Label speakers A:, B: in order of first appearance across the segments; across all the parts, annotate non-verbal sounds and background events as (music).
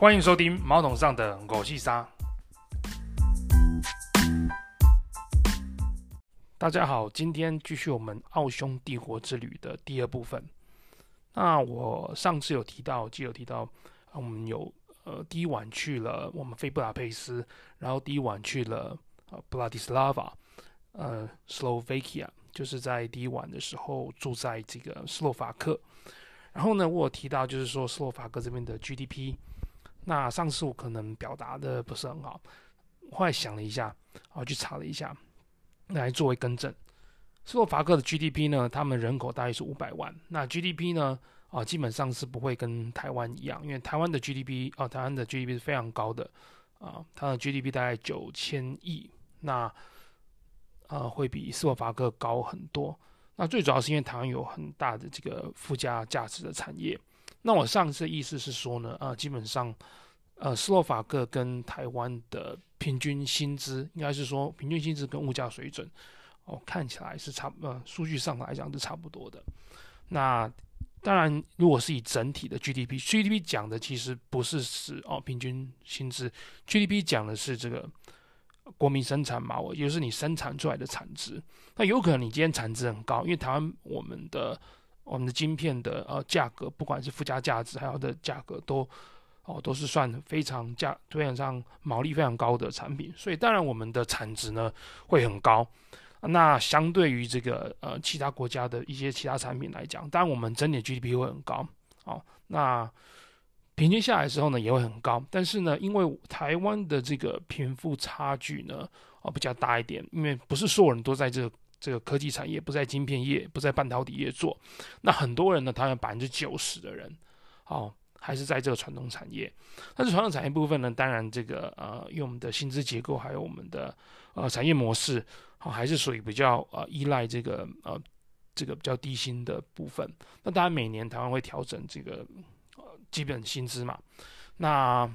A: 欢迎收听毛桶上的狗戏沙。大家好，今天继续我们奥匈帝国之旅的第二部分。那我上次有提到，就有提到，我们有呃第一晚去了，我们飞布达佩斯，然后第一晚去了呃布拉迪斯拉瓦，呃斯洛伐克，就是在第一晚的时候住在这个斯洛伐克。然后呢，我有提到就是说斯洛伐克这边的 GDP，那上次我可能表达的不是很好，后来想了一下，啊去查了一下，来作为更正。斯洛伐克的 GDP 呢，他们人口大约是五百万，那 GDP 呢，啊，基本上是不会跟台湾一样，因为台湾的 GDP 啊，台湾的 GDP 是非常高的，啊，它的 GDP 大概九千亿，那啊会比斯洛伐克高很多。那最主要是因为台湾有很大的这个附加价值的产业。那我上次意思是说呢，呃，基本上，呃，斯洛伐克跟台湾的平均薪资，应该是说平均薪资跟物价水准，哦，看起来是差，呃，数据上来讲是差不多的。那当然，如果是以整体的 GDP，GDP 讲的其实不是指哦平均薪资，GDP 讲的是这个。国民生产嘛，我也就是你生产出来的产值。那有可能你今天产值很高，因为台湾我们的我们的晶片的呃价格，不管是附加价值还有的价格都哦都是算非常价非常上毛利非常高的产品，所以当然我们的产值呢会很高。那相对于这个呃其他国家的一些其他产品来讲，当然我们整体 GDP 会很高。哦，那。平均下来的时候呢，也会很高，但是呢，因为台湾的这个贫富差距呢，哦比较大一点，因为不是所有人都在这个这个科技产业，不在晶片业，不在半导体业做，那很多人呢，他有百分之九十的人，哦，还是在这个传统产业。但是传统产业部分呢，当然这个呃，因为我们的薪资结构还有我们的呃产业模式，哦，还是属于比较呃依赖这个呃这个比较低薪的部分。那当然每年台湾会调整这个呃。基本薪资嘛，那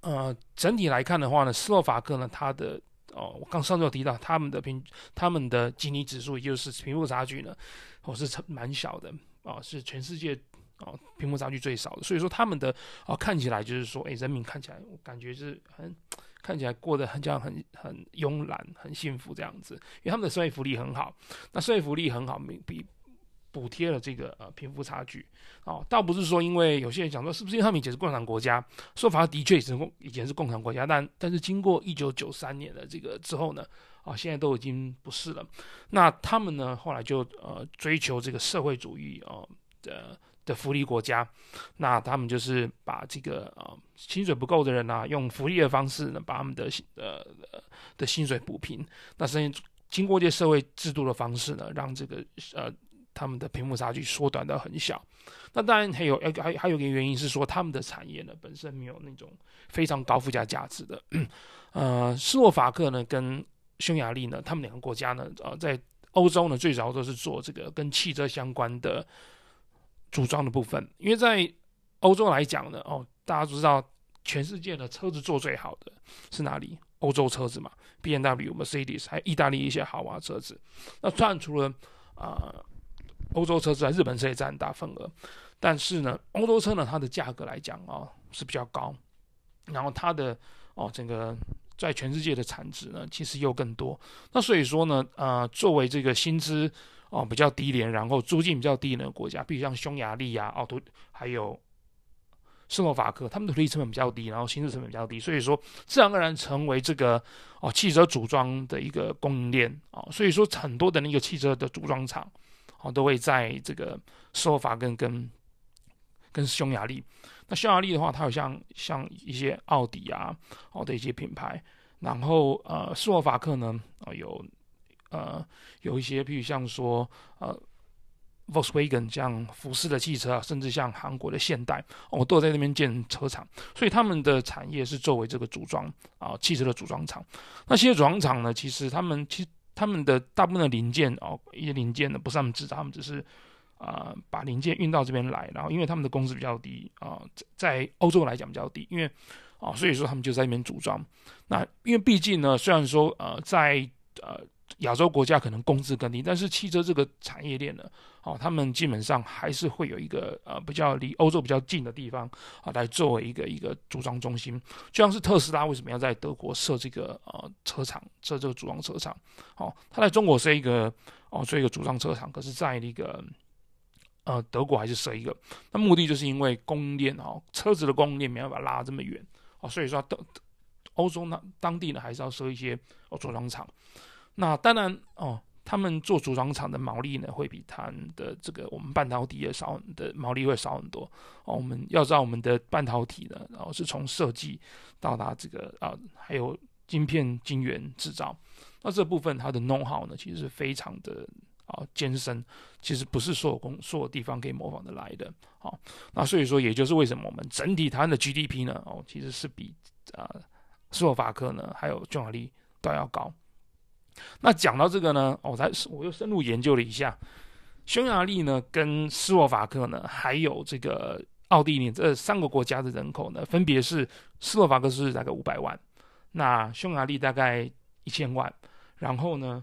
A: 呃整体来看的话呢，斯洛伐克呢，它的哦，我刚上次有提到他们的平，他们的基尼指数，也就是贫富差距呢，哦是蛮小的哦，是全世界哦贫富差距最少的，所以说他们的哦看起来就是说，哎，人民看起来我感觉是很看起来过得很这样很很慵懒，很幸福这样子，因为他们的社会福利很好，那社会福利很好，比。补贴了这个呃贫富差距，哦，倒不是说因为有些人讲说是不是因为他们以前是共产国家，说法的确也是以前是共产国家，但但是经过一九九三年的这个之后呢，啊、现在都已经不是了。那他们呢后来就呃追求这个社会主义啊、的的福利国家，那他们就是把这个呃薪水不够的人啊，用福利的方式呢把他们的呃的薪水补平，那是经过这些社会制度的方式呢，让这个呃。他们的贫富差距缩短到很小，那当然还有还还还有一个原因是说，他们的产业呢本身没有那种非常高附加价值的。(clears throat) 呃，斯洛伐克呢跟匈牙利呢，他们两个国家呢，呃，在欧洲呢最早都是做这个跟汽车相关的组装的部分，因为在欧洲来讲呢，哦，大家都知道全世界的车子做最好的是哪里？欧洲车子嘛，BMW、Mercedes，还有意大利一些豪华车子。那当然除了啊。欧洲车在日本车也占很大份额，但是呢，欧洲车呢，它的价格来讲啊、哦、是比较高，然后它的哦整个在全世界的产值呢其实又更多。那所以说呢，呃，作为这个薪资哦比较低廉，然后租金比较低的国家，比如像匈牙利呀、奥、哦、还有斯洛伐克，他们的土地成本比较低，然后薪资成本比较低，所以说自然而然成为这个哦汽车组装的一个供应链哦。所以说很多的那个汽车的组装厂。哦，都会在这个斯洛伐克跟跟匈牙利。那匈牙利的话，它有像像一些奥迪啊，哦的一些品牌。然后呃，斯洛伐克呢，啊、有呃有一些，譬如像说呃，Volkswagen 像福斯的汽车啊，甚至像韩国的现代，哦都有在那边建车厂。所以他们的产业是作为这个组装啊、汽车的组装厂。那些组装厂呢，其实他们其实。他们的大部分的零件哦，一些零件呢不是他们制造，他们只是啊、把零件运到这边来，然后因为他们的工资比较低啊、呃，在欧洲来讲比较低，因为啊、所以说他们就在那边组装。那因为毕竟呢，虽然说呃在呃亚洲国家可能工资更低，但是汽车这个产业链呢，哦，他们基本上还是会有一个呃比较离欧洲比较近的地方啊，来作为一个一个组装中心。就像是特斯拉为什么要在德国设这个呃车厂，设这个组装车厂？哦，他在中国设一个哦做一个组装车厂，可是在那个呃德国还是设一个。那目的就是因为供应链哦，车子的供应链没办法拉这么远哦，所以说德欧洲呢当地呢还是要设一些哦组装厂。那当然哦，他们做组装厂的毛利呢，会比他们的这个我们半导体的少的毛利会少很多哦。我们要知道，我们的半导体呢，然后是从设计到达这个啊，还有晶片晶圆制造，那这部分它的弄好呢，其实是非常的啊艰深，其实不是所有工所有地方可以模仿的来的。好，那所以说，也就是为什么我们整体台湾的 GDP 呢，哦，其实是比啊斯洛伐克呢，还有匈牙利都要高。那讲到这个呢，我才我又深入研究了一下，匈牙利呢跟斯洛伐克呢，还有这个奥地利这三个国家的人口呢，分别是斯洛伐克是大概五百万，那匈牙利大概一千万，然后呢，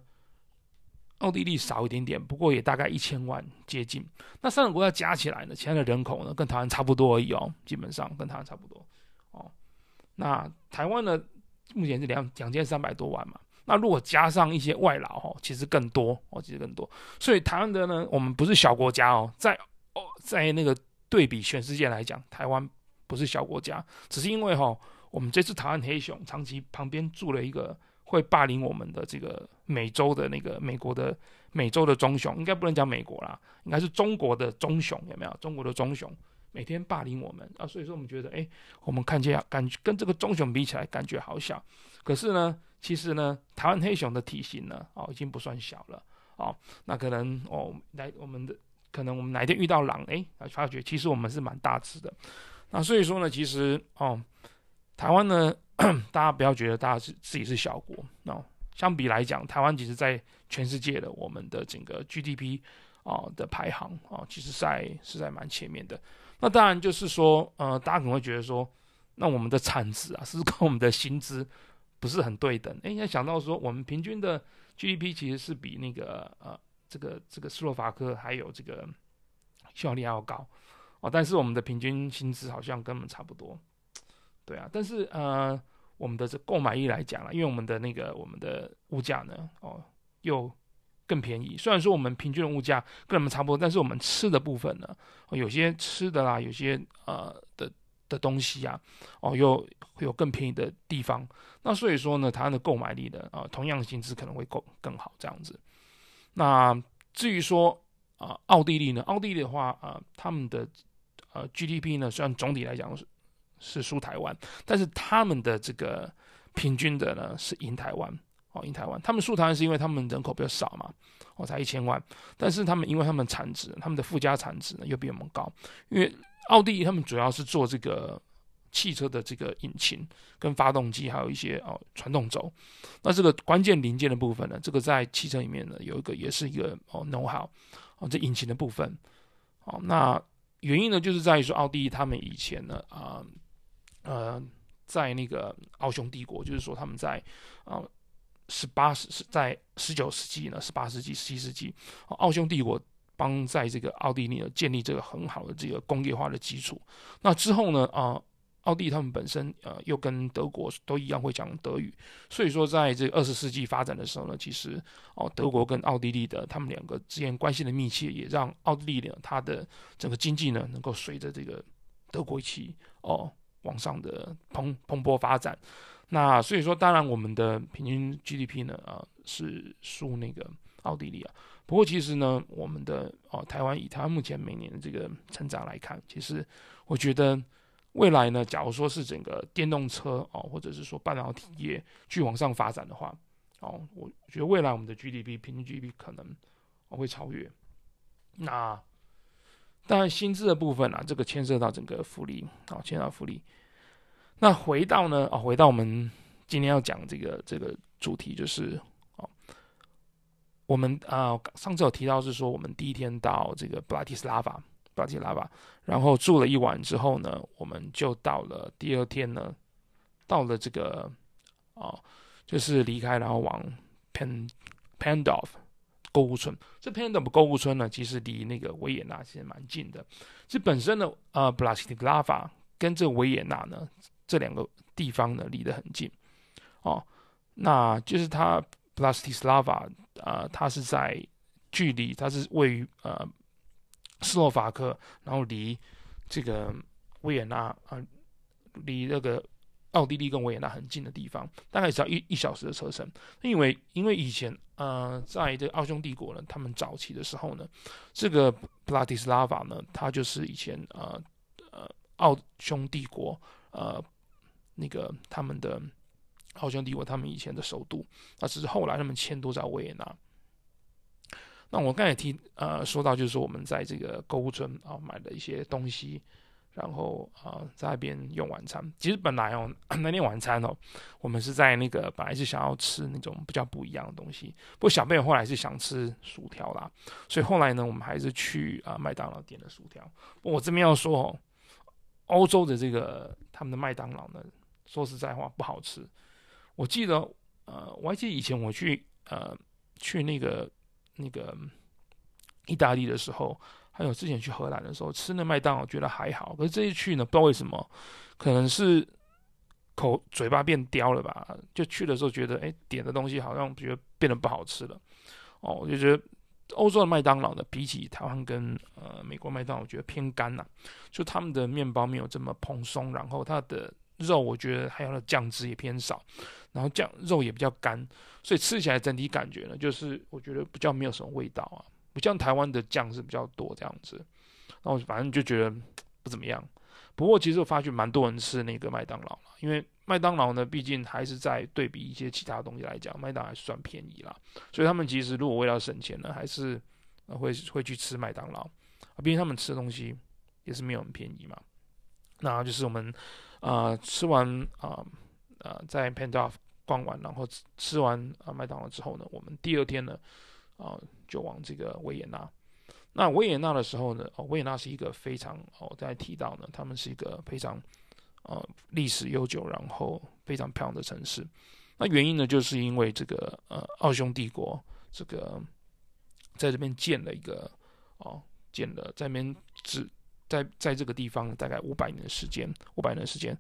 A: 奥地利少一点点，不过也大概一千万接近。那三个国家加起来呢，其他的人口呢跟台湾差不多而已哦，基本上跟台湾差不多哦。那台湾呢，目前是两两千三百多万嘛。那如果加上一些外劳哈，其实更多哦，其实更多。所以台湾的呢，我们不是小国家哦，在哦，在那个对比全世界来讲，台湾不是小国家，只是因为哈，我们这次台湾黑熊长期旁边住了一个会霸凌我们的这个美洲的那个美国的美洲的棕熊，应该不能讲美国啦，应该是中国的棕熊，有没有？中国的棕熊每天霸凌我们啊，所以说我们觉得，哎，我们看见感觉跟这个棕熊比起来，感觉好小。可是呢，其实呢，台湾黑熊的体型呢，哦，已经不算小了，哦，那可能哦，来我们的可能我们哪一天遇到狼，哎，发觉其实我们是蛮大只的，那所以说呢，其实哦，台湾呢，(clears throat) 大家不要觉得大家是自己是小国，哦，相比来讲，台湾其实在全世界的我们的整个 GDP 啊、哦、的排行啊、哦，其实在是在蛮前面的。那当然就是说，呃，大家可能会觉得说，那我们的产值啊，是不是跟我们的薪资？不是很对等，哎，要想到说，我们平均的 GDP 其实是比那个呃，这个这个斯洛伐克还有这个匈牙利还要高哦，但是我们的平均薪资好像跟我们差不多，对啊，但是呃，我们的这购买力来讲啊，因为我们的那个我们的物价呢，哦，又更便宜。虽然说我们平均的物价跟我们差不多，但是我们吃的部分呢，有些吃的啦，有些呃的。的东西啊，哦，又会有更便宜的地方，那所以说呢，台湾的购买力的啊、同样的薪资可能会更更好这样子。那至于说啊，奥、地利呢，奥地利的话啊、他们的呃 GDP 呢，虽然总体来讲是是输台湾，但是他们的这个平均的呢是赢台湾哦，赢台湾。他们输台湾是因为他们人口比较少嘛，哦，才一千万，但是他们因为他们产值，他们的附加产值呢又比我们高，因为。奥地利他们主要是做这个汽车的这个引擎跟发动机，还有一些哦传动轴。那这个关键零件的部分呢，这个在汽车里面呢有一个也是一个哦 know how 哦这引擎的部分。哦，那原因呢就是在于说奥地利他们以前呢啊呃，在那个奥匈帝国，就是说他们在啊十八世是在十九世纪呢十八世纪十七世纪奥匈帝国。帮在这个奥地利呢建立这个很好的这个工业化的基础。那之后呢，啊，奥地利他们本身呃又跟德国都一样会讲德语，所以说在这二十世纪发展的时候呢，其实哦德国跟奥地利的他们两个之间关系的密切，也让奥地利呢它的整个经济呢能够随着这个德国一起哦往上的蓬蓬勃发展。那所以说，当然我们的平均 GDP 呢啊是输那个奥地利啊。不过其实呢，我们的哦，台湾以台湾目前每年的这个成长来看，其实我觉得未来呢，假如说是整个电动车哦，或者是说半导体业去往上发展的话，哦，我觉得未来我们的 GDP 平均 GDP 可能会超越。那当然薪资的部分啊，这个牵涉到整个福利啊，牵涉到福利。那回到呢，啊，回到我们今天要讲这个这个主题就是。我们啊、上次有提到是说，我们第一天到这个布拉提斯拉法，布拉提斯拉法，然后住了一晚之后呢，我们就到了第二天呢，到了这个啊、就是离开，然后往 Pen Pandolf 购物村。这 Pandolf 购物村呢，其实离那个维也纳其实蛮近的。这本身呢，呃，Bratislava 跟这维也纳呢，这两个地方呢离得很近哦。那就是它 Bratislava 啊，它是在距离，它是位于呃斯洛伐克，然后离这个维也纳啊，离那个。奥地利跟维也纳很近的地方，大概只要一一小时的车程。因为因为以前呃，在这奥匈帝国呢，他们早期的时候呢，这个布拉提斯拉法呢，它就是以前呃呃奥匈帝国呃那个他们的好兄弟国他们以前的首都。那只是后来他们迁都在维也纳。那我刚才提呃说到，就是说我们在这个购物村啊买了一些东西。然后啊、在那边用晚餐。其实本来哦，(clears throat) 那天晚餐哦，我们是在那个本来是想要吃那种比较不一样的东西。不过小朋友后来是想吃薯条啦，所以后来呢，我们还是去啊、麦当劳点了薯条。我这边要说哦，欧洲的这个他们的麦当劳呢，说实在话不好吃。我记得呃，我还记得以前我去呃去那个那个意大利的时候。还有之前去荷兰的时候吃那麦当劳觉得还好，可是这一去呢，不知道为什么，可能是口嘴巴变刁了吧？就去的时候觉得，哎，点的东西好像觉得变得不好吃了。哦，我就觉得欧洲的麦当劳呢，比起台湾跟呃美国麦当劳，我觉得偏干呐、啊，就他们的面包没有这么蓬松，然后它的肉我觉得还有它的酱汁也偏少，然后酱肉也比较干，所以吃起来整体感觉呢，就是我觉得比较没有什么味道啊。不像台湾的酱是比较多这样子，然后反正就觉得不怎么样。不过其实我发觉蛮多人吃那个麦当劳了，因为麦当劳呢，毕竟还是在对比一些其他东西来讲，麦当劳还是算便宜啦。所以他们其实如果为了省钱呢，还是会会去吃麦当劳。啊，毕竟他们吃的东西也是没有很便宜嘛。那就是我们啊、吃完啊啊、呃、在 Pandorf 逛完，然后吃完啊麦当劳之后呢，我们第二天呢。啊，就往这个维也纳。那维也纳的时候呢，哦，维也纳是一个非常哦，刚才提到呢，他们是一个非常呃历史悠久，然后非常漂亮的城市。那原因呢，就是因为这个呃奥匈帝国这个在这边建了一个哦，建了在那边只在在这个地方大概五百年的时间，五百年的时间。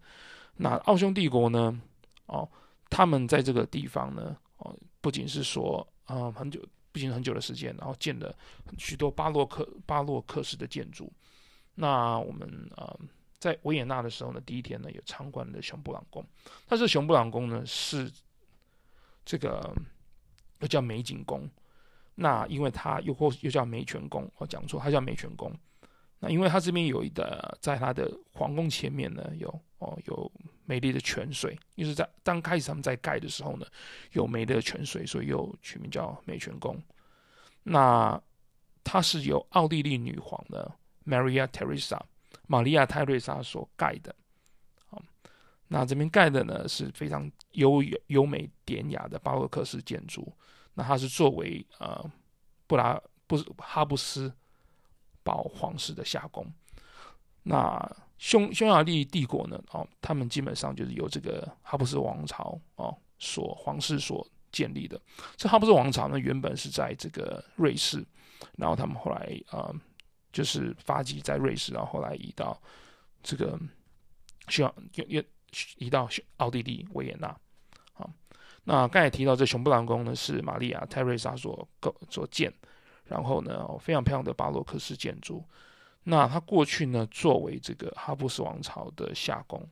A: 那奥匈帝国呢，哦，他们在这个地方呢，哦，不仅是说啊、呃、很久。不仅很久的时间，然后建了许多巴洛克巴洛克式的建筑。那我们呃在维也纳的时候呢，第一天呢有参观了熊布朗宫。但是熊布朗宫呢是这个又叫美景宫，那因为它又或又叫梅泉宫，我讲错，它叫梅泉宫。那因为它这边有一个，在它的皇宫前面呢有哦有。美丽的泉水，就是在刚开始他们在盖的时候呢，有美丽的泉水，所以又取名叫美泉宫。那它是由奥地利女皇的 Maria Teresa，玛利亚·泰瑞莎所盖的。那这边盖的呢是非常优优美典雅的巴洛克式建筑。那它是作为呃布拉布哈布斯保皇室的夏宫。那匈匈牙利帝国呢？哦，他们基本上就是由这个哈布斯王朝哦所皇室所建立的。这哈布斯王朝呢，原本是在这个瑞士，然后他们后来啊、就是发迹在瑞士，然后后来移到这个需要又又移到奥地利维也纳。好，那刚才提到这熊布朗宫呢，是玛利亚泰瑞莎所构所建，然后呢，非常漂亮的巴洛克式建筑。那它过去呢，作为这个哈布斯王朝的夏宫，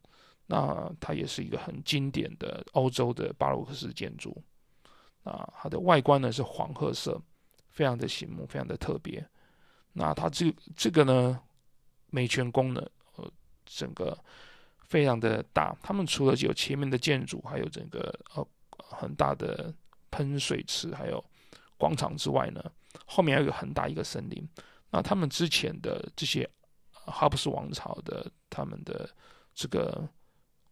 A: 那它也是一个很经典的欧洲的巴洛克式建筑。啊，它的外观呢是黄褐色，非常的醒目，非常的特别。那它这这个呢，美泉宫呢，呃，整个非常的大。他们除了有前面的建筑，还有整个呃很大的喷水池，还有广场之外呢，后面还有很大一个森林。那他们之前的这些哈布斯王朝的他们的这个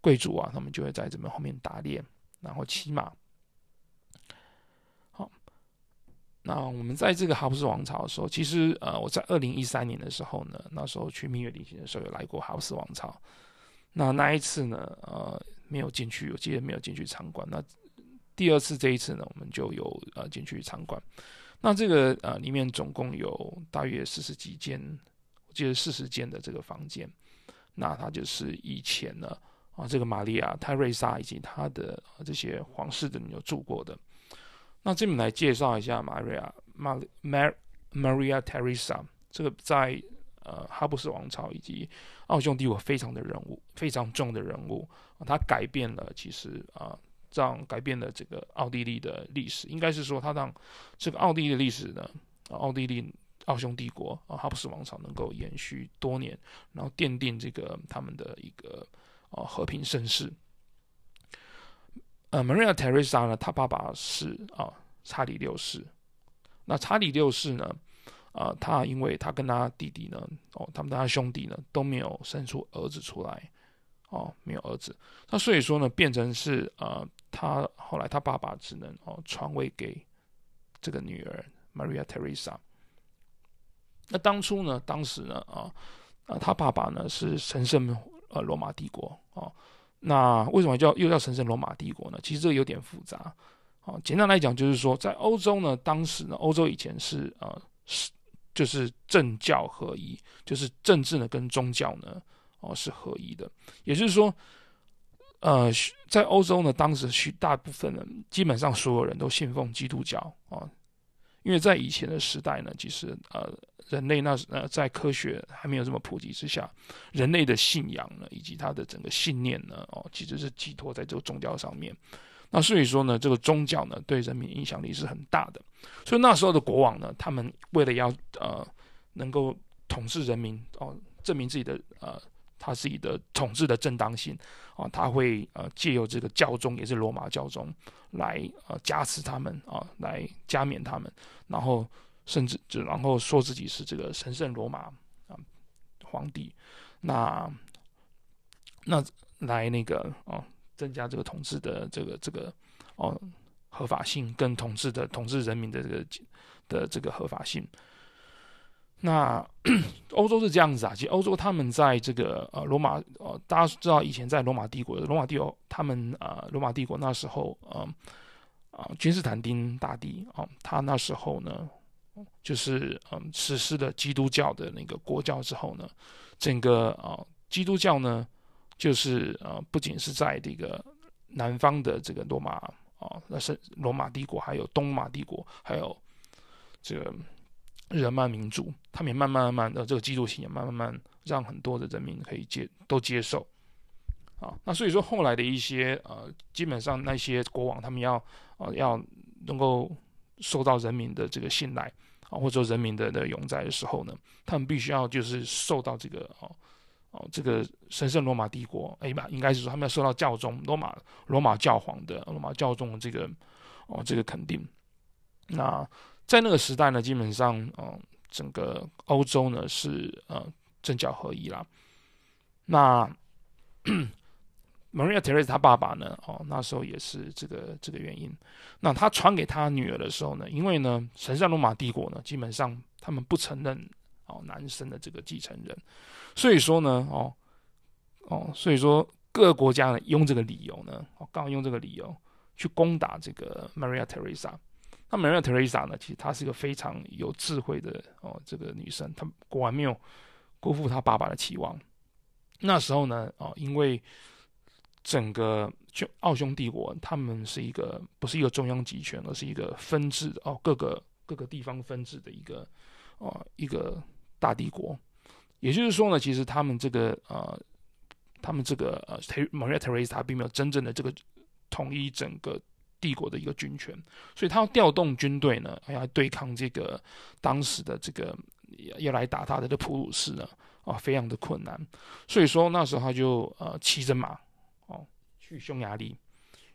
A: 贵族啊，他们就会在这边后面打猎，然后骑马。好，那我们在这个哈布斯王朝的时候，其实呃，我在二零一三年的时候呢，那时候去蜜月旅行的时候有来过哈布斯王朝。那那一次呢，呃，没有进去，我记得没有进去参观。那第二次这一次呢，我们就有呃进去参观。那这个呃里面总共有大约四十几间，我记得四十间的这个房间。那它就是以前呢啊，这个玛利亚泰瑞莎以及她的这些皇室的人有住过的。那这边来介绍一下玛利亚玛玛 Maria Teresa，这个在呃哈布斯王朝以及奥匈帝国非常的人物，非常重的人物啊，他改变了其实啊，这样改变了这个奥地利的历史，应该是说他让这个奥地利的历史呢，奥地利奥匈帝国啊哈布斯王朝能够延续多年，然后奠定这个他们的一个啊和平盛世。呃，Maria Teresa 呢，他爸爸是啊查理六世，那查理六世呢？啊，他因为他跟他弟弟呢，哦，他们他兄弟呢都没有生出儿子出来，哦，没有儿子，那所以说呢，变成是呃，他后来他爸爸只能哦传位给这个女儿 Maria Teresa。那当初呢，当时呢，啊啊，他爸爸呢是神圣呃罗马帝国哦，那为什么叫又叫神圣罗马帝国呢？其实这个有点复杂，哦，简单来讲就是说，在欧洲呢，当时呢，欧洲以前是呃是。就是政教合一，就是政治呢跟宗教呢哦是合一的，也就是说，呃，在欧洲呢，当时许大部分人基本上所有人都信奉基督教啊，因为在以前的时代呢，其实呃人类那呃在科学还没有这么普及之下，人类的信仰呢以及他的整个信念呢哦其实是寄托在这个宗教上面。那所以说呢，这个宗教呢对人民影响力是很大的。所以那时候的国王呢，他们为了要呃能够统治人民哦，证明自己的呃他自己的统治的正当性啊，他会呃借由这个教宗，也是罗马教宗来呃加持他们啊，来加冕他们，然后甚至就然后说自己是这个神圣罗马啊皇帝，那那来那个啊。增加这个统治的这个这个哦合法性，跟统治的统治人民的这个的这个合法性。那 (clears throat) 欧洲是这样子啊，其实欧洲他们在这个呃罗马呃大家知道以前在罗马帝国，罗马帝国他们呃罗马帝国那时候呃啊君士坦丁大帝啊，他那时候呢就是嗯实施了基督教的那个国教之后呢，整个啊基督教呢。就是呃，不仅是在这个南方的这个罗马啊，那是罗马帝国，还有东马帝国，还有这个日耳曼民族，他们也慢慢慢慢的这个基督信仰，慢慢慢让很多的人民可以接都接受啊。那所以说后来的一些呃，基本上那些国王他们要啊要能够受到人民的这个信赖啊，或者说人民的的永在的时候呢，他们必须要就是受到这个哦。哦，这个神圣罗马帝国，哎吧，应该是说他们要受到教宗罗马罗马教皇的罗马教宗的这个哦这个肯定。那在那个时代呢，基本上，哦，整个欧洲呢是呃政教合一啦。那 (clears throat) Maria Teresa 她爸爸呢，哦那时候也是这个这个原因。那他传给他女儿的时候呢，因为呢神圣罗马帝国呢，基本上他们不承认。哦，男生的这个继承人，所以说呢，哦，哦，所以说各个国家呢用这个理由呢，哦，刚好用这个理由去攻打这个 Maria Teresa。那 Maria Theresa 呢，其实她是一个非常有智慧的哦，这个女生，她果然没有辜负她爸爸的期望。那时候呢，哦，因为整个奥匈帝国，他们是一个不是一个中央集权，而是一个分治哦，各个各个地方分治的一个哦一个。大帝国，也就是说呢，其实他们这个呃，他们这个呃，Maria Theresa 他并没有真正的这个统一整个帝国的一个军权，所以他要调动军队呢，还要对抗这个当时的这个要来打他的这普鲁士呢，啊，非常的困难。所以说那时候他就呃骑着马哦去匈牙利，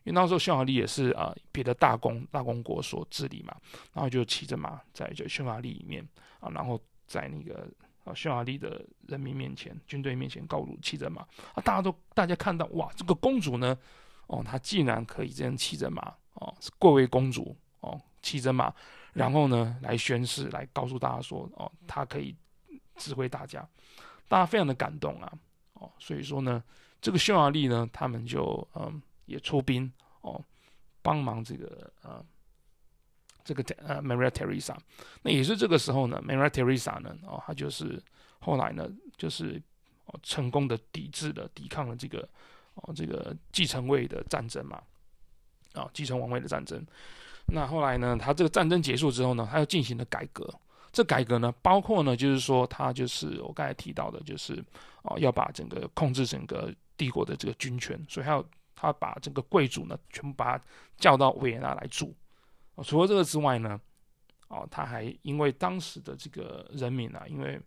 A: 因为那时候匈牙利也是啊别的大公大公国所治理嘛，然后就骑着马在这匈牙利里面啊，然后。在那个啊匈牙利的人民面前，军队面前高举骑着马啊，大家都大家看到哇，这个公主呢，哦，她竟然可以这样骑着马哦，是贵为公主哦，骑着马，然后呢来宣誓，来告诉大家说哦，她可以指挥大家，大家非常的感动啊哦，所以说呢，这个匈牙利呢，他们就嗯也出兵哦，帮忙这个呃这个呃 Maria Teresa，。那也是这个时候呢，Maria Teresa 呢，哦，他就是后来呢，就是成功的抵制了、抵抗了这个哦这个继承位的战争嘛，啊，继承王位的战争。那后来呢，他这个战争结束之后呢，他又进行了改革。这改革呢，包括呢，就是说他就是我刚才提到的，就是哦，要把整个控制整个帝国的这个军权，所以还有他把整个贵族呢，全部把他叫到维也纳来住。哦，除了这个之外呢，哦，他还因为当时的这个人民啊，因为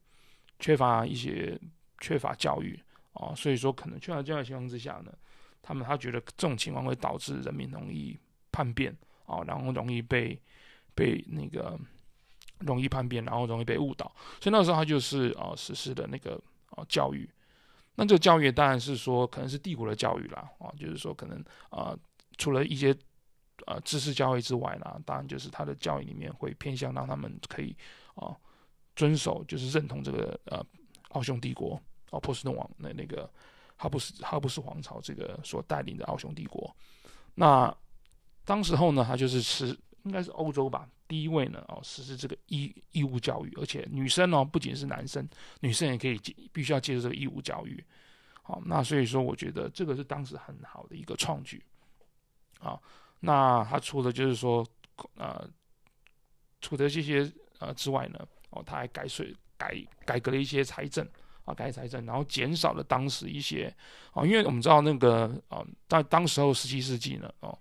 A: 缺乏一些缺乏教育哦，所以说可能缺乏教育情况之下呢，他们他觉得这种情况会导致人民容易叛变。哦，然后容易被被那个容易叛变，然后容易被误导，所以那时候他就是啊、实施的那个啊、教育。那这个教育当然是说可能是帝国的教育啦，啊、就是说可能啊、除了一些啊、呃、知识教育之外呢，当然就是他的教育里面会偏向让他们可以啊、遵守，就是认同这个呃奥匈帝国哦、波斯统王那那个哈布斯哈布斯皇朝这个所带领的奥匈帝国，那。当时候呢，他就是实应该是欧洲吧，第一位呢哦实施这个义义务教育，而且女生哦不仅是男生，女生也可以接，必须要接受这个义务教育。好，那所以说我觉得这个是当时很好的一个创举。啊，那他除了就是说呃，除了这些呃之外呢，哦他还改税改改革了一些财政啊，改财政，然后减少了当时一些啊，因为我们知道那个啊，在当时候十七世纪呢哦。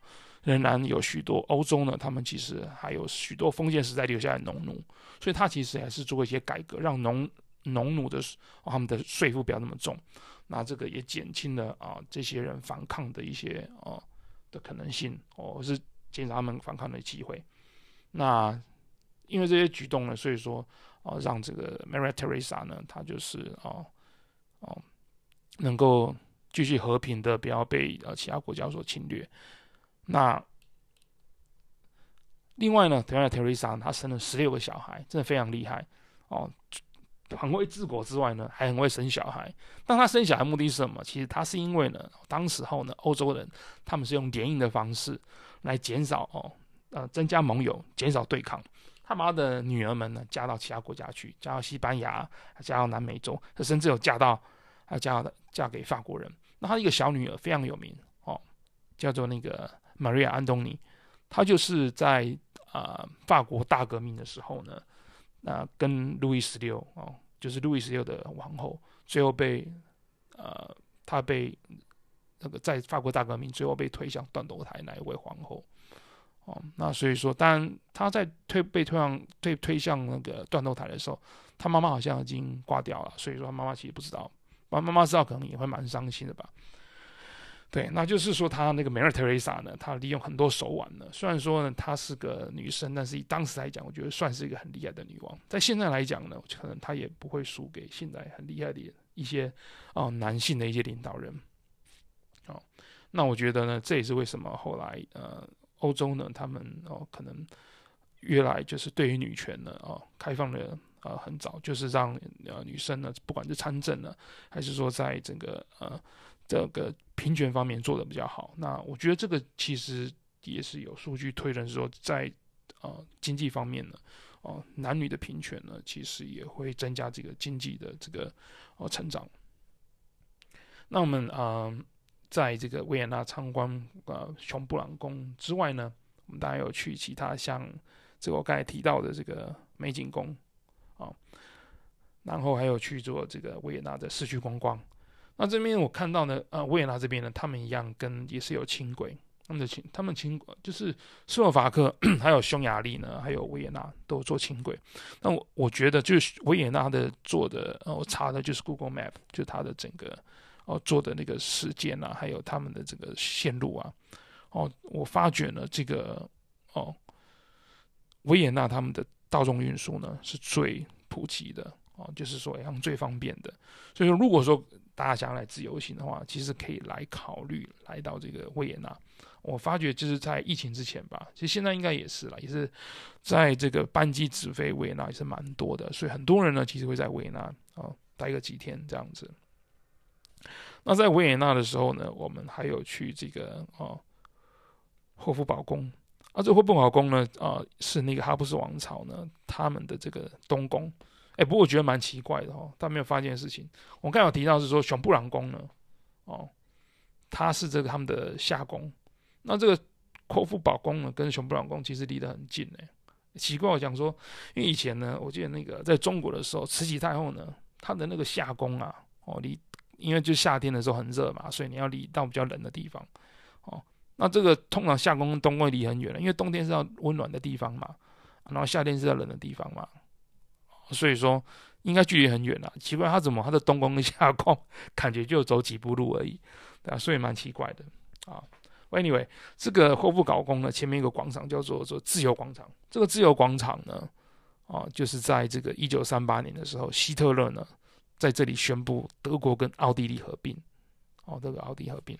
A: 仍然有许多欧洲呢，他们其实还有许多封建时代留下来的农奴，所以他其实还是做一些改革，让农农奴的、他们的税负不要那么重，那这个也减轻了啊这些人反抗的一些哦的可能性，哦是减少他们反抗的机会。那因为这些举动呢，所以说哦让这个 Maria Teresa 呢，他就是哦哦能够继续和平的，不要被呃其他国家所侵略。那另外呢，德瑞特瑞莎她生了十六个小孩，真的非常厉害哦，很会治国之外呢，还很会生小孩。但她生小孩目的是什么？其实她是因为呢，当时候呢，欧洲人他们是用联姻的方式来减少哦，呃，增加盟友，减少对抗。他妈的女儿们呢嫁到其他国家去，嫁到西班牙，嫁到南美洲，甚至有嫁到还嫁到嫁给法国人。那他一个小女儿非常有名哦，叫做那个。玛利亚·安东尼，她就是在啊、法国大革命的时候呢，那、跟路易十六哦，就是路易十六的王后，最后被呃，她被那个在法国大革命最后被推向断头台那一位皇后哦，那所以说，当然她在推被推向推推向那个断头台的时候，他妈妈好像已经挂掉了，所以说他妈妈其实不知道，妈妈妈知道可能也会蛮伤心的吧。对，那就是说，他那个梅尔特蕾莎呢，她利用很多手腕呢。虽然说呢，她是个女生，但是以当时来讲，我觉得算是一个很厉害的女王。在现在来讲呢，可能她也不会输给现在很厉害的一些哦男性的一些领导人。哦，那我觉得呢，这也是为什么后来呃欧洲呢，他们哦可能越来就是对于女权呢哦开放的呃很早，就是让呃女生呢，不管是参政呢，还是说在整个呃。这个平权方面做的比较好，那我觉得这个其实也是有数据推论说，在呃经济方面呢，哦、男女的平权呢，其实也会增加这个经济的这个哦、成长。那我们啊、在这个维也纳参观呃熊布朗宫之外呢，我们当然有去其他像这个我刚才提到的这个美景宫啊、然后还有去做这个维也纳的市区观光。那这边我看到呢，呃，维也纳这边呢，他们一样跟也是有轻轨，他们的轻，他们轻就是斯洛伐克，(coughs) 还有匈牙利呢，还有维也纳都做轻轨。那我我觉得就是维也纳的做的，呃，我查的就是 Google Map，就它的整个哦、做的那个时间啊，还有他们的这个线路啊，哦，我发觉呢这个哦，维也纳他们的大众运输呢是最普及的哦，就是说他们最方便的。所以说如果说大家想来自由行的话，其实可以来考虑来到这个维也纳。我发觉就是在疫情之前吧，其实现在应该也是了，也是在这个班机直飞维也纳也是蛮多的，所以很多人呢其实会在维也纳哦待个几天这样子。那在维也纳的时候呢，我们还有去这个哦霍夫堡宫。啊，这霍夫堡宫呢，啊、是那个哈布斯王朝呢，他们的这个东宫。哎，不过我觉得蛮奇怪的哦，但没有发现事情。我刚有提到是说熊布朗宫呢，哦，它是这个他们的夏宫。那这个霍夫堡宫呢，跟熊布朗宫其实离得很近哎。奇怪，我讲说，因为以前呢，我记得那个在中国的时候，慈禧太后呢，她的那个夏宫啊，哦，离因为就夏天的时候很热嘛，所以你要离到比较冷的地方，哦。那这个通常夏宫跟冬宫离很远了，因为冬天是要温暖的地方嘛，然后夏天是要冷的地方嘛，所以说应该距离很远了。奇怪，他怎么他的冬宫跟夏宫 (laughs) 感觉就走几步路而已，对啊，所以蛮奇怪的啊。Anyway，这个霍布搞宫呢，前面一个广场叫做做自由广场。这个自由广场呢，啊，就是在这个一九三八年的时候，希特勒呢在这里宣布德国跟奥地利合并，哦，这个奥地利合并。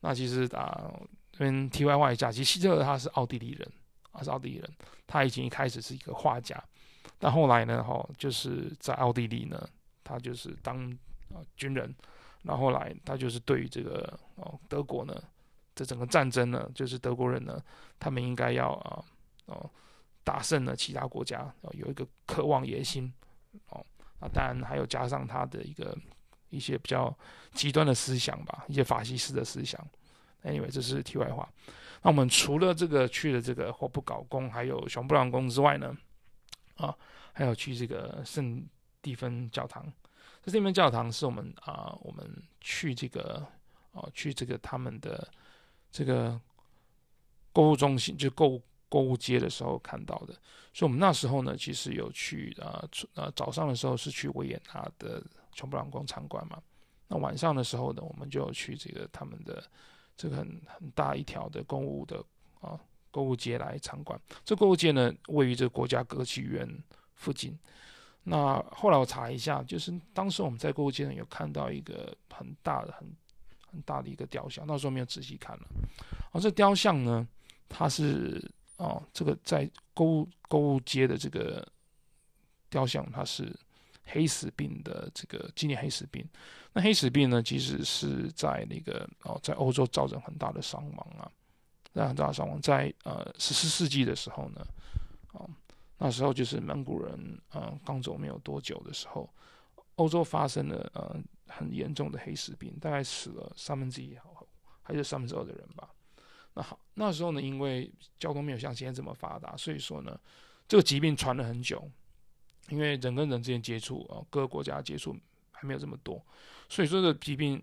A: 那其实啊。这边题外话一下，其实希特勒他是奥地利人，他是奥地利人。他以前一开始是一个画家，但后来呢，哈，就是在奥地利呢，他就是当啊军人。然后后来他就是对于这个哦德国呢，这整个战争呢，就是德国人呢，他们应该要啊哦打胜了其他国家，有一个渴望野心哦。啊，当然还有加上他的一个一些比较极端的思想吧，一些法西斯的思想。Anyway，这是题外话。那我们除了这个去了这个霍布搞宫，还有熊布朗宫之外呢，啊，还有去这个圣蒂芬教堂。这圣蒂芬教堂是我们啊，我们去这个啊，去这个他们的这个购物中心，就购物购物街的时候看到的。所以，我们那时候呢，其实有去啊，呃，早上的时候是去维也纳的熊布朗宫参观嘛。那晚上的时候呢，我们就有去这个他们的。这个很很大一条的购物的啊购物街来参观。这购物街呢，位于这个国家歌剧院附近。那后来我查一下，就是当时我们在购物街上有看到一个很大的、很很大的一个雕像，那时候没有仔细看了。而、这雕像呢，它是啊，这个在购物购物街的这个雕像，它是。黑死病的这个纪念黑死病，那黑死病呢，其实是在那个哦，在欧洲造成很大的伤亡啊，很大的伤亡。在呃十四世纪的时候呢，哦，那时候就是蒙古人呃刚走没有多久的时候，欧洲发生了呃很严重的黑死病，大概死了三分之一还是三分之二的人吧。那好，那时候呢，因为交通没有像现在这么发达，所以说呢，这个疾病传了很久。因为人跟人之间接触啊，各个国家接触还没有这么多，所以说这个疾病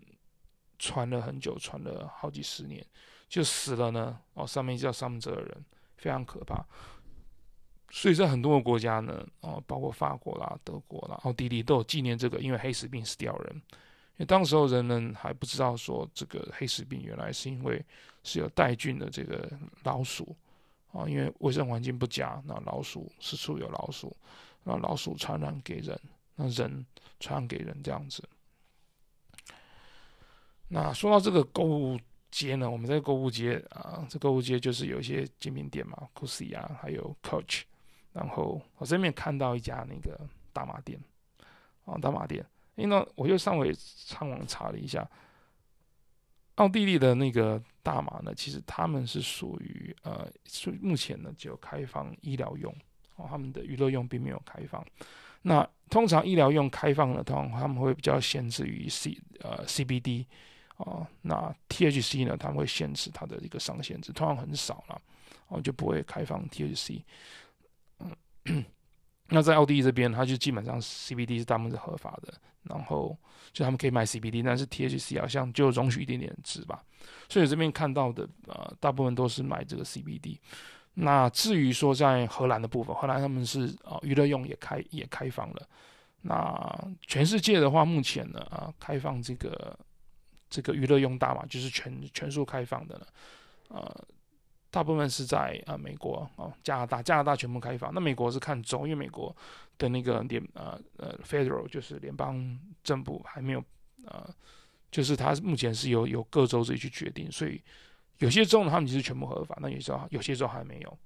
A: 传了很久，传了好几十年，就死了呢哦，上面叫三分之二人，非常可怕。所以在很多个国家呢，哦，包括法国啦、德国啦、奥地利都有纪念这个，因为黑死病死掉人。因为当时候人们还不知道说这个黑死病原来是因为是有带菌的这个老鼠啊，因为卫生环境不佳，那老鼠四处有老鼠。那老鼠传染给人，那人传染给人这样子。那说到这个购物街呢，我们在购物街啊，这购物街就是有一些精品店嘛，Gucci 啊，还有 Coach。然后我这边看到一家那个大麻店，啊，大麻店。因为，我又上回上网查了一下，奥地利的那个大麻呢，其实他们是属于呃，是目前呢只有开放医疗用。哦，他们的娱乐用并没有开放。那通常医疗用开放的，通常他们会比较限制于 C 呃 CBD 哦。那 THC 呢，他们会限制它的一个上限值，通常很少了，哦就不会开放 THC。嗯，那在奥地利这边，它就基本上 CBD 是他们是合法的，然后就他们可以卖 CBD，但是 THC 好像就容许一点点值吧。所以这边看到的呃，大部分都是买这个 CBD。那至于说在荷兰的部分，荷兰他们是啊娱乐用也开也开放了。那全世界的话，目前呢啊开放这个这个娱乐用大麻就是全全数开放的了。呃，大部分是在啊美国哦加拿大，加拿大全部开放。那美国是看州，因为美国的那个联呃呃 Federal 就是联邦政府还没有呃，就是它目前是由由各州自己去决定，所以。有些州呢，他们其实全部合法；那有些有些州还没有。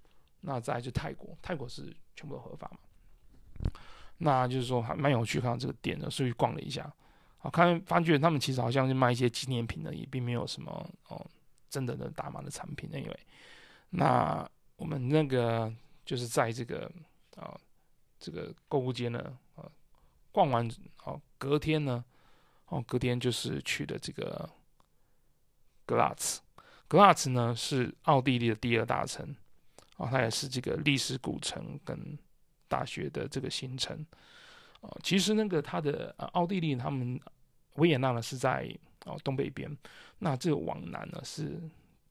A: 那再就泰国，泰国是全部合法嘛？那就是说还蛮有趣，看到这个店的，所以逛了一下。好，看发觉他们其实好像是卖一些纪念品的，也并没有什么哦真的的大麻的产品。因为那我们那个就是在这个啊这个购物街呢啊逛完哦，隔天呢哦隔天就是去的这个格拉茨，格拉茨呢是奥地利的第二大城啊，它也是这个历史古城跟大学的这个新城啊。其实那个它的啊奥地利他们维也纳呢是在哦东北边，那这个往南呢是。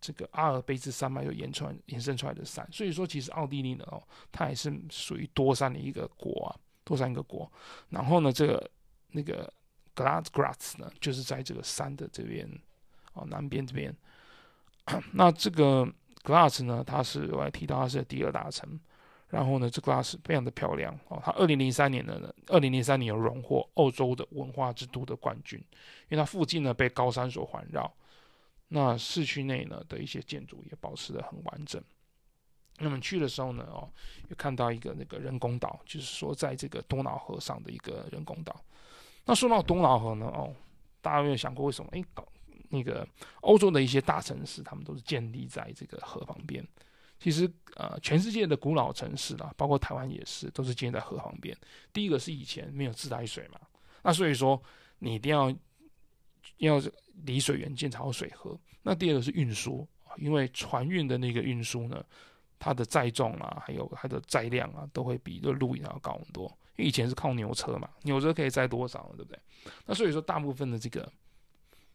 A: 这个阿尔卑斯山脉又延传延伸出来的山，所以说其实奥地利呢，哦，它也是属于多山的一个国啊，多山一个国。然后呢，这个那个格拉兹格拉兹呢，就是在这个山的这边哦，南边这边。那这个格拉兹呢，它是我还提到它是第二大城。然后呢，这格拉兹非常的漂亮哦，它二零零三年呢，二零零三年有荣获欧洲的文化之都的冠军，因为它附近呢被高山所环绕。那市区内呢的一些建筑也保持得很完整。那么去的时候呢，哦，又看到一个那个人工岛，就是说在这个多瑙河上的一个人工岛。那说到多瑙河呢，哦，大家有没有想过为什么？哎，那个欧洲的一些大城市，他们都是建立在这个河旁边。其实，呃，全世界的古老城市啦，包括台湾也是，都是建在河旁边。第一个是以前没有自来水嘛，那所以说你一定要。要离水源建好水河。那第二个是运输，因为船运的那个运输呢，它的载重啊，还有它的载量啊，都会比这陆运要高很多。因为以前是靠牛车嘛，牛车可以载多少，对不对？那所以说，大部分的这个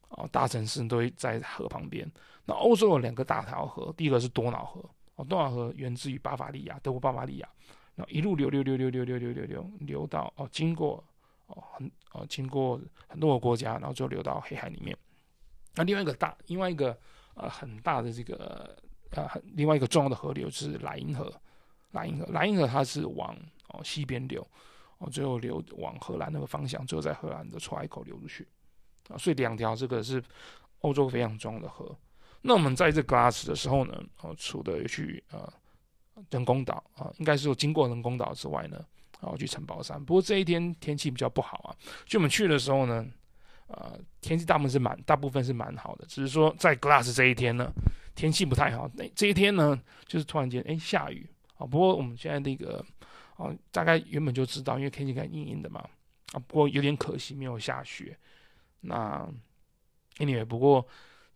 A: 啊大城市都会在河旁边。那欧洲有两个大条河，第一个是多瑙河，哦，多瑙河源自于巴伐利亚，德国巴伐利亚，然后一路流流流流流流流流流流到哦，经过。哦，很哦，经过很多个国家，然后就流到黑海里面。那另外一个大，另外一个呃很大的这个呃很另外一个重要的河流就是莱茵河。莱茵河，莱茵河它是往哦西边流，哦最后流往荷兰那个方向，最后在荷兰的出海口流出去。啊，所以两条这个是欧洲非常重要的河。那我们在这格拉茨的时候呢，哦除了去呃人工岛啊，应该是有经过人工岛之外呢。然后去城堡山，不过这一天天气比较不好啊。就我们去的时候呢，呃，天气大部分是蛮大部分是蛮好的，只是说在 Glass 这一天呢，天气不太好。那这一天呢，就是突然间哎下雨啊。不过我们现在那个啊，大概原本就知道，因为天气感阴阴的嘛啊。不过有点可惜没有下雪。那 anyway，不过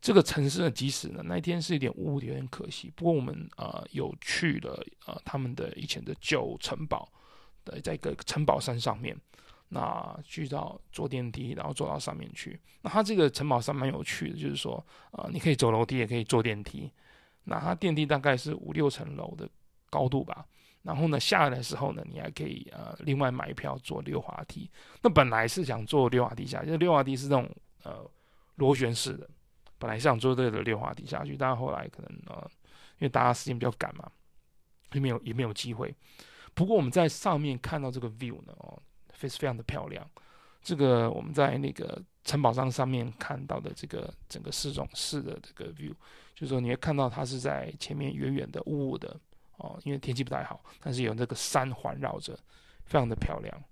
A: 这个城市呢，即使呢那一天是有点雾，有点可惜。不过我们呃有去了呃他们的以前的旧城堡。对，在一个城堡山上面，那去到坐电梯，然后坐到上面去。那它这个城堡山蛮有趣的，就是说，呃，你可以走楼梯，也可以坐电梯。那它电梯大概是五六层楼的高度吧。然后呢，下来的时候呢，你还可以呃另外买票坐溜滑梯。那本来是想坐溜滑梯下去，就溜滑梯是那种呃螺旋式的，本来是想坐这个溜滑梯下去，但是后来可能呃因为大家时间比较赶嘛，也没有也没有机会。不过我们在上面看到这个 view 呢，哦，非非常的漂亮。这个我们在那个城堡上上面看到的这个整个市中市的这个 view，就是说你会看到它是在前面远远的雾雾的哦，因为天气不太好，但是有那个山环绕着，非常的漂亮。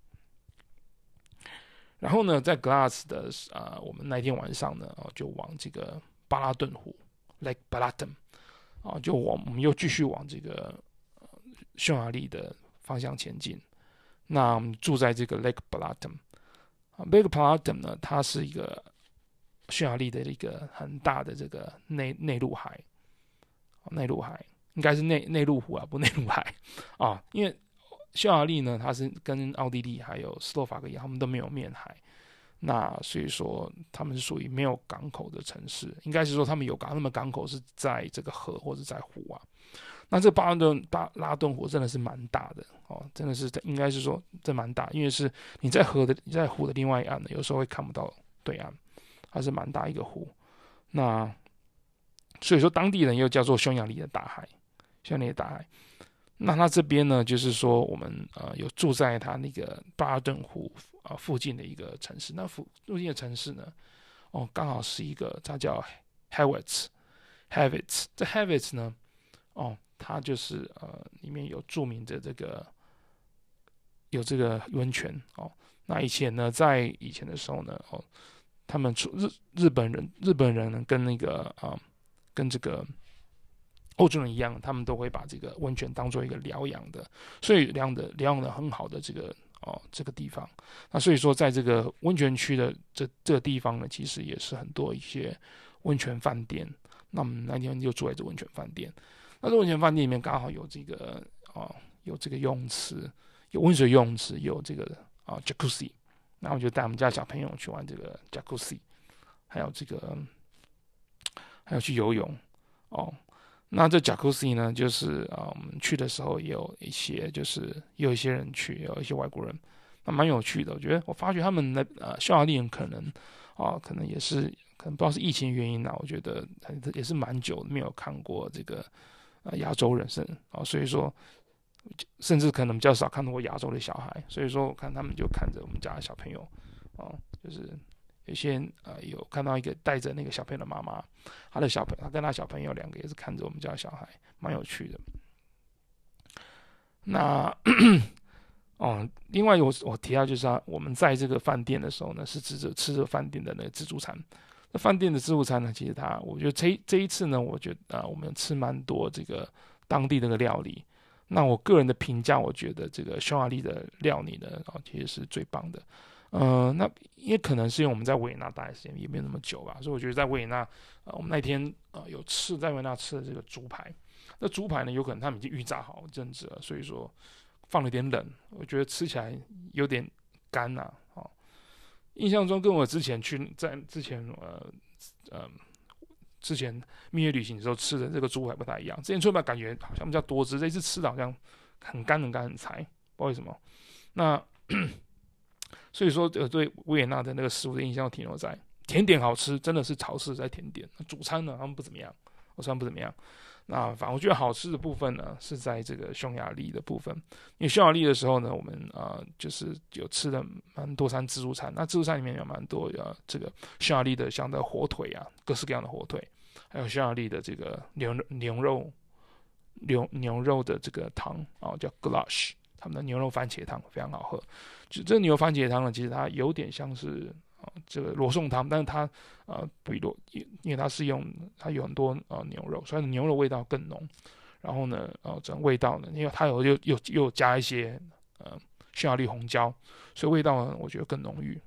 A: 然后呢，在 Glass 的啊、呃，我们那天晚上呢，哦，就往这个巴拉顿湖 Lake Balaton 啊，就往我们又继续往这个匈牙利的。方向前进。那我们住在这个 Lake Balaton 啊，Lake Balaton 呢，它是一个匈牙利的一个很大的这个内内陆海，内陆海应该是内内陆湖啊，不内陆海啊。因为匈牙利呢，它是跟奥地利还有斯洛伐克一样，他们都没有面海，那所以说他们是属于没有港口的城市。应该是说他们有港，那么港口是在这个河或者在湖啊。那这巴顿巴拉顿湖真的是蛮大的哦，真的是应该是说这蛮大，因为是你在河的你在湖的另外一岸呢，有时候会看不到对岸，它是蛮大一个湖。那所以说当地人又叫做匈牙利的大海，匈牙利的大海。那它这边呢，就是说我们呃有住在它那个巴顿湖啊附近的一个城市，那附附近的城市呢，哦刚好是一个它叫 Havits，Havits，这 Havits 呢，哦。它就是呃，里面有著名的这个有这个温泉哦。那以前呢，在以前的时候呢，哦，他们出日日本人日本人呢跟那个啊、跟这个欧洲人一样，他们都会把这个温泉当做一个疗养的，所以疗养的疗养的很好的这个哦这个地方。那所以说，在这个温泉区的这这个地方呢，其实也是很多一些温泉饭店。那我们那天就住在这温泉饭店。那这温泉饭店里面刚好有这个哦，有这个游泳池，有温水游泳池，有这个啊 Jacuzzi。那我就带我们家小朋友去玩这个 Jacuzzi，还有这个还有去游泳哦。那这 Jacuzzi 呢，就是啊，我们去的时候也有一些，就是也有一些人去，也有一些外国人，那蛮有趣的。我觉得我发觉他们的呃匈牙利人可能啊，可能也是可能不知道是疫情原因啊，我觉得也是蛮久没有看过这个呃亚洲人生啊，所以说甚至可能比较少看到过亚洲的小孩，所以说我看他们就看着我们家的小朋友啊，就是。有些呃有看到一个带着那个小朋友的妈妈，他的小朋友，他跟他小朋友两个也是看着我们家小孩，蛮有趣的。那哦，另外我我提到就是说，我们在这个饭店的时候呢，是吃着吃着饭店的那个自助餐。那饭店的自助餐呢，其实它，我觉得这这一次呢，我觉得啊，我们吃蛮多这个当地的个料理。那我个人的评价，我觉得这个匈牙利的料理呢，啊，其实是最棒的。嗯、那也可能是因为我们在维也纳待的时间也没有那么久吧，所以我觉得在维也纳，呃，我们那天呃有吃在维也纳吃的这个猪排，那猪排呢，有可能他们已经预炸好一阵子了，所以说放了点冷，我觉得吃起来有点干呐、啊。印象中跟我之前去在之前呃呃之前蜜月旅行的时候吃的这个猪排不太一样，之前出来感觉好像比较多汁，这一次吃的好像很干很干很柴，不知道为什么。那。(coughs) 所以说，呃，对维也纳的那个食物的印象停留在甜点好吃，真的是潮式在甜点。主餐呢，他们不怎么样，主餐不怎么样。那反正我觉得好吃的部分呢，是在这个匈牙利的部分。因为匈牙利的时候呢，我们啊、呃，就是有吃了蛮多餐自助餐。那自助餐里面有蛮多呃，这个匈牙利的像的火腿啊，各式各样的火腿，还有匈牙利的这个牛牛肉牛牛肉的这个汤啊，叫 glash 他们的牛肉番茄汤非常好喝，就这牛肉番茄汤呢，其实它有点像是啊这个罗宋汤，但是它呃比罗因因为它是用它有很多呃牛肉，所以牛肉味道更浓。然后呢，呃整味道呢，因为它有又又又加一些呃匈牙利红椒，所以味道呢我觉得更浓郁。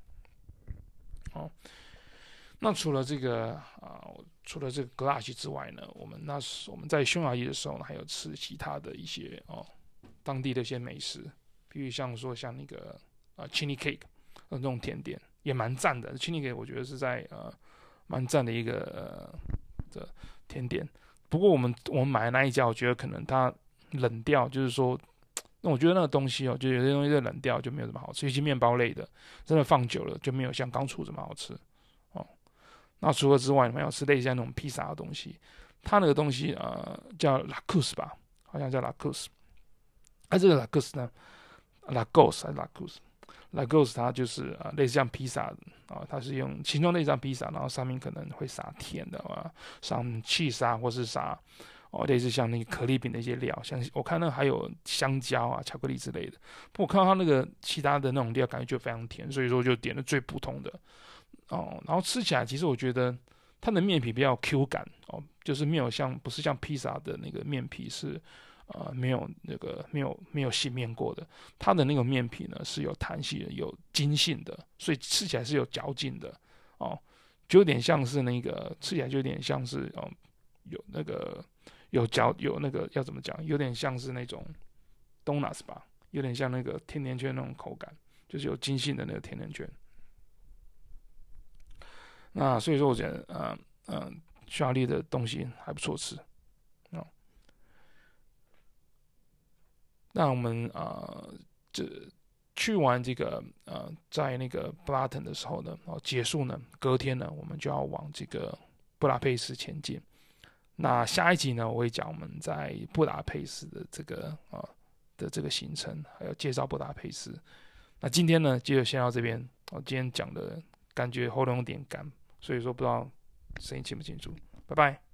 A: 哦，那除了这个啊、除了这个 Gulasch 之外呢，我们那时我们在匈牙利的时候呢，还有吃其他的一些哦。当地的一些美食，比如像说像那个啊 chini cake，那种甜点也蛮赞的。chini cake 我觉得是在呃蛮赞的一个呃甜点。不过我们我们买的那一家，我觉得可能它冷掉，就是说，那我觉得那个东西哦，就有些东西在冷掉就没有这么好吃。尤其面包类的，真的放久了就没有像刚出这么好吃哦。那除了之外，你们要吃类似像那种披萨的东西，它那个东西呃叫 lacus 吧，好像叫 lacus。那、这个拉克斯呢？拉古斯还是拉库斯？拉古斯它就是啊，类似像披萨啊，它是用形状类似像披萨，然后上面可能会撒甜的啊，撒 cheese 啊，或是撒哦，类似像那个可丽饼的一些料，像我看那还有香蕉啊、巧克力之类的。不过我看到它那个其他的那种料，感觉就非常甜，所以说就点了最普通的哦。然后吃起来，其实我觉得它的面皮比较 Q 感哦，就是没有像不是像披萨的那个面皮是。呃，没有那个没有没有洗面过的，它的那个面皮呢是有弹性的，有筋性的，所以吃起来是有嚼劲的哦，就有点像是那个吃起来就有点像是哦，有那个有嚼有那个要怎么讲，有点像是那种 donuts 吧，有点像那个甜甜圈那种口感，就是有筋性的那个甜甜圈。那所以说，我觉得，嗯嗯，匈牙利的东西还不错吃。那我们啊，这去完这个呃，在那个布拉滕的时候呢，哦，结束呢，隔天呢，我们就要往这个布达佩斯前进。那下一集呢，我会讲我们在布达佩斯的这个啊、的这个行程，还有介绍布达佩斯。那今天呢，就先到这边。我今天讲的感觉喉咙有点干，所以说不知道声音清不清楚。拜拜。